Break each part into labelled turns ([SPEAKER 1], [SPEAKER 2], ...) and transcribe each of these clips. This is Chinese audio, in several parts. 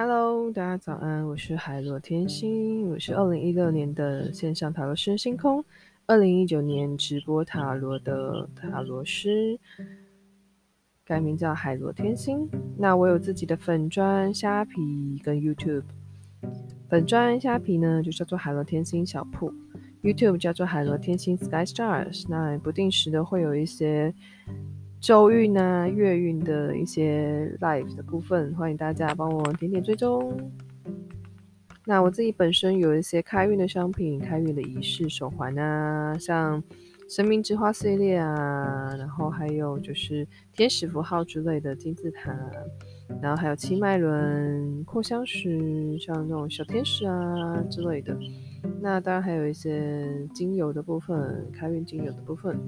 [SPEAKER 1] Hello，大家早安，我是海螺天星，我是二零一六年的线上塔罗师星空，二零一九年直播塔罗的塔罗师，改名叫海螺天星。那我有自己的粉砖虾皮跟 YouTube，粉砖虾皮呢就叫做海螺天星小铺，YouTube 叫做海螺天星 Sky Stars。那不定时的会有一些。周运啊，月运的一些 live 的部分，欢迎大家帮我点点追踪。那我自己本身有一些开运的商品、开运的仪式手环啊，像神明之花系列啊，然后还有就是天使符号之类的金字塔，然后还有七脉轮、扩香石，像那种小天使啊之类的。那当然还有一些精油的部分，开运精油的部分，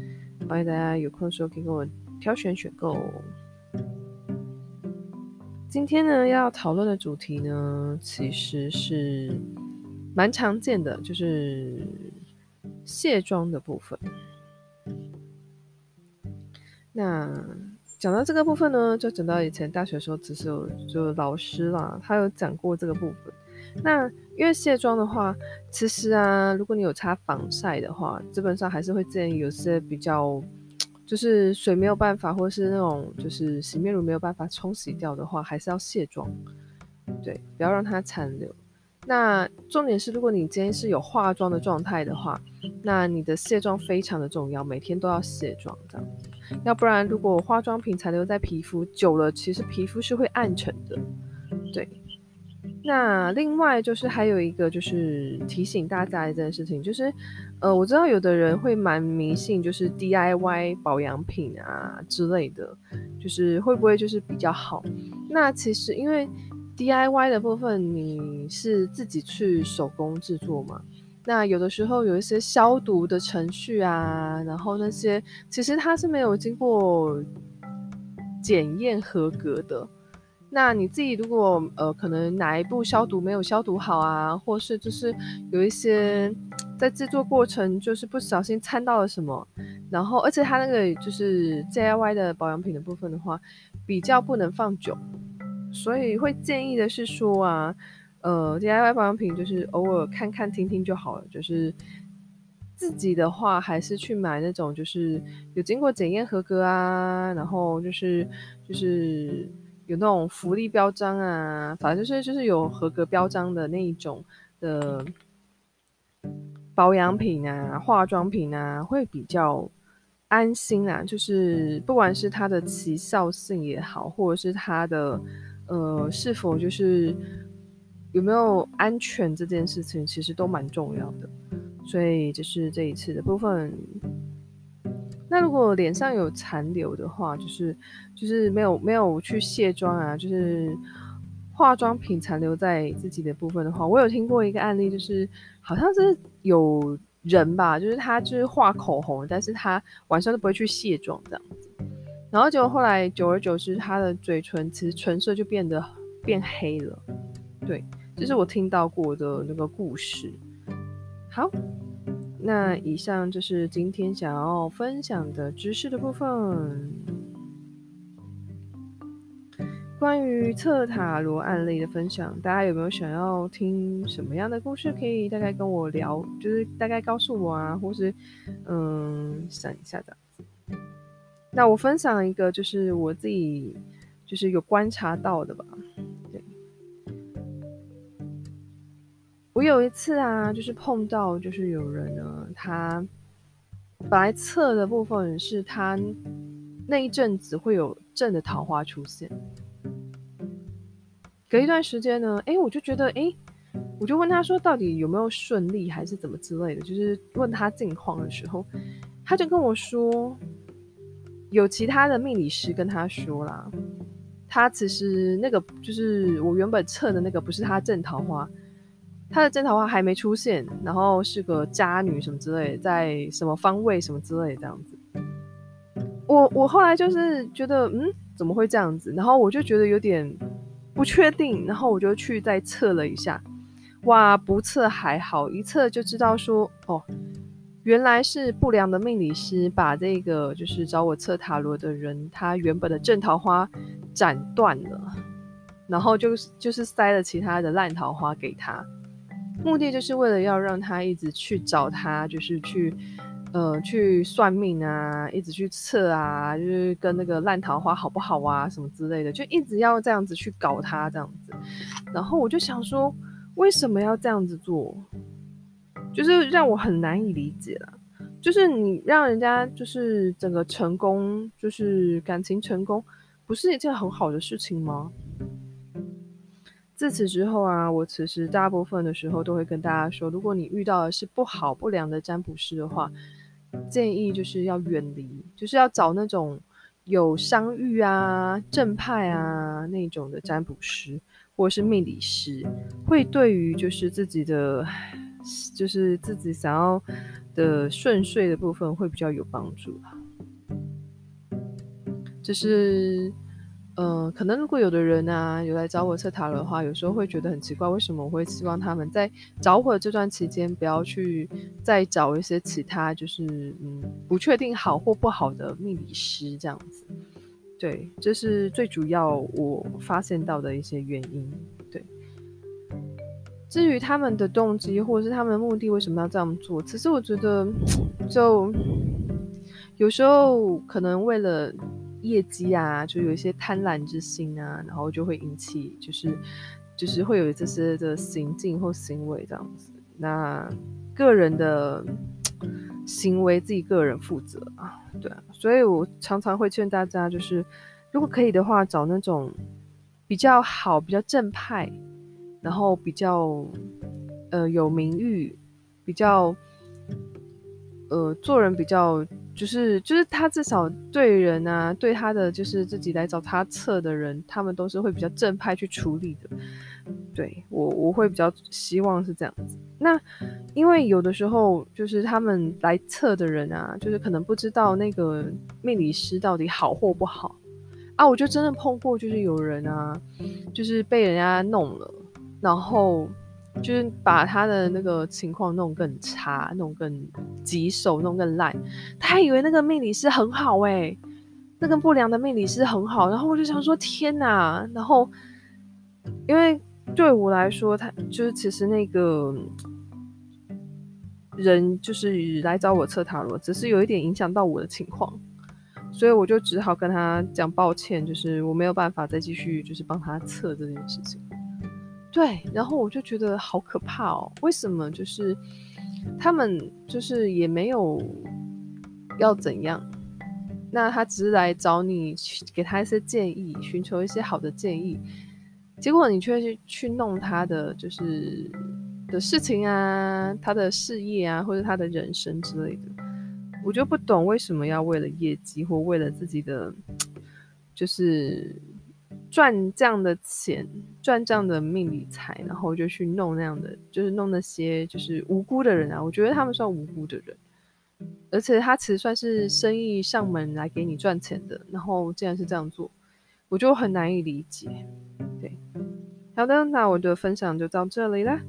[SPEAKER 1] 欢迎大家有空的时候可以跟我。挑选选购。今天呢，要讨论的主题呢，其实是蛮常见的，就是卸妆的部分。那讲到这个部分呢，就讲到以前大学时候，只是有就老师啦，他有讲过这个部分。那因为卸妆的话，其实啊，如果你有擦防晒的话，基本上还是会建议有些比较。就是水没有办法，或是那种就是洗面乳没有办法冲洗掉的话，还是要卸妆，对，不要让它残留。那重点是，如果你今天是有化妆的状态的话，那你的卸妆非常的重要，每天都要卸妆这样子。要不然，如果化妆品残留在皮肤久了，其实皮肤是会暗沉的，对。那另外就是还有一个就是提醒大家一件事情，就是，呃，我知道有的人会蛮迷信，就是 DIY 保养品啊之类的，就是会不会就是比较好？那其实因为 DIY 的部分你是自己去手工制作嘛，那有的时候有一些消毒的程序啊，然后那些其实它是没有经过检验合格的。那你自己如果呃可能哪一步消毒没有消毒好啊，或是就是有一些在制作过程就是不小心掺到了什么，然后而且它那个就是 DIY 的保养品的部分的话，比较不能放久，所以会建议的是说啊，呃 DIY 保养品就是偶尔看看听听就好了，就是自己的话还是去买那种就是有经过检验合格啊，然后就是就是。有那种福利标章啊，反正就是就是有合格标章的那一种的保养品啊、化妆品啊，会比较安心啊。就是不管是它的奇效性也好，或者是它的呃是否就是有没有安全这件事情，其实都蛮重要的。所以就是这一次的部分。那如果脸上有残留的话，就是就是没有没有去卸妆啊，就是化妆品残留在自己的部分的话，我有听过一个案例，就是好像是有人吧，就是他就是画口红，但是他晚上都不会去卸妆这样子，然后结果后来久而久之，他的嘴唇其实唇色就变得变黑了，对，这是我听到过的那个故事。好。那以上就是今天想要分享的知识的部分。关于测塔罗案例的分享，大家有没有想要听什么样的故事？可以大概跟我聊，就是大概告诉我啊，或是嗯，想一下这样子。那我分享一个，就是我自己就是有观察到的吧。我有一次啊，就是碰到，就是有人呢，他本来测的部分是他那一阵子会有正的桃花出现，隔一段时间呢，哎，我就觉得，哎，我就问他说，到底有没有顺利，还是怎么之类的，就是问他近况的时候，他就跟我说，有其他的命理师跟他说啦，他其实那个就是我原本测的那个，不是他正桃花。他的正桃花还没出现，然后是个渣女什么之类，在什么方位什么之类这样子。我我后来就是觉得，嗯，怎么会这样子？然后我就觉得有点不确定，然后我就去再测了一下，哇，不测还好，一测就知道说，哦，原来是不良的命理师把这个就是找我测塔罗的人，他原本的正桃花斩断了。然后就就是塞了其他的烂桃花给他，目的就是为了要让他一直去找他，就是去呃去算命啊，一直去测啊，就是跟那个烂桃花好不好啊什么之类的，就一直要这样子去搞他这样子。然后我就想说，为什么要这样子做？就是让我很难以理解了。就是你让人家就是整个成功，就是感情成功，不是一件很好的事情吗？自此之后啊，我其实大部分的时候都会跟大家说，如果你遇到的是不好不良的占卜师的话，建议就是要远离，就是要找那种有商誉啊、正派啊那种的占卜师或者是命理师，会对于就是自己的，就是自己想要的顺遂的部分会比较有帮助。就是。嗯、可能如果有的人啊有来找我测塔罗的话，有时候会觉得很奇怪，为什么我会希望他们在找我的这段期间不要去再找一些其他就是嗯不确定好或不好的命理师这样子？对，这是最主要我发现到的一些原因。对，至于他们的动机或者是他们的目的为什么要这样做，其实我觉得就有时候可能为了。业绩啊，就有一些贪婪之心啊，然后就会引起，就是就是会有这些的行径或行为这样子。那个人的行为自己个人负责啊，对啊。所以我常常会劝大家，就是如果可以的话，找那种比较好、比较正派，然后比较呃有名誉，比较呃做人比较。就是就是他至少对人啊，对他的就是自己来找他测的人，他们都是会比较正派去处理的。对，我我会比较希望是这样子。那因为有的时候就是他们来测的人啊，就是可能不知道那个命理师到底好或不好啊。我就真的碰过，就是有人啊，就是被人家弄了，然后。就是把他的那个情况弄更差，弄更棘手，弄更烂。他还以为那个命理师很好诶、那个不良的命理师很好。然后我就想说天哪！然后因为对我来说，他就是其实那个人就是来找我测塔罗，只是有一点影响到我的情况，所以我就只好跟他讲抱歉，就是我没有办法再继续就是帮他测这件事情。对，然后我就觉得好可怕哦！为什么就是他们就是也没有要怎样？那他只是来找你，给他一些建议，寻求一些好的建议，结果你却去去弄他的就是的事情啊，他的事业啊，或者他的人生之类的，我就不懂为什么要为了业绩或为了自己的就是。赚这样的钱，赚这样的命理财，然后就去弄那样的，就是弄那些就是无辜的人啊。我觉得他们算无辜的人，而且他其实算是生意上门来给你赚钱的，然后竟然是这样做，我就很难以理解。对，好的，那我的分享就到这里啦。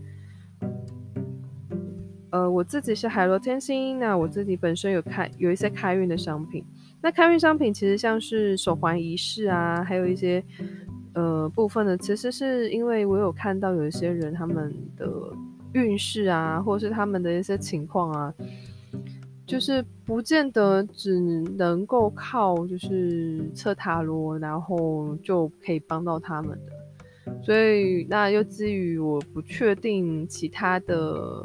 [SPEAKER 1] 呃，我自己是海螺天星，那我自己本身有开有一些开运的商品。那开运商品其实像是手环仪式啊，还有一些呃部分的，其实是因为我有看到有一些人他们的运势啊，或者是他们的一些情况啊，就是不见得只能够靠就是测塔罗，然后就可以帮到他们的。所以那又基于我不确定其他的。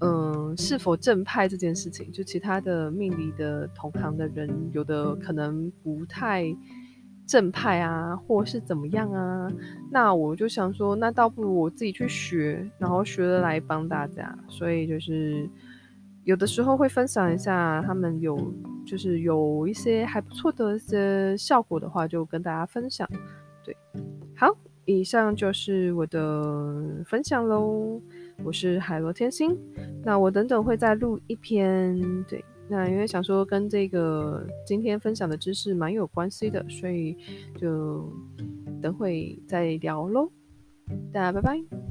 [SPEAKER 1] 嗯，是否正派这件事情，就其他的命理的同行的人，有的可能不太正派啊，或是怎么样啊？那我就想说，那倒不如我自己去学，然后学了来帮大家。所以就是有的时候会分享一下，他们有就是有一些还不错的一些效果的话，就跟大家分享。对，好，以上就是我的分享喽。我是海螺天星，那我等等会再录一篇，对，那因为想说跟这个今天分享的知识蛮有关系的，所以就等会再聊喽，大家拜拜。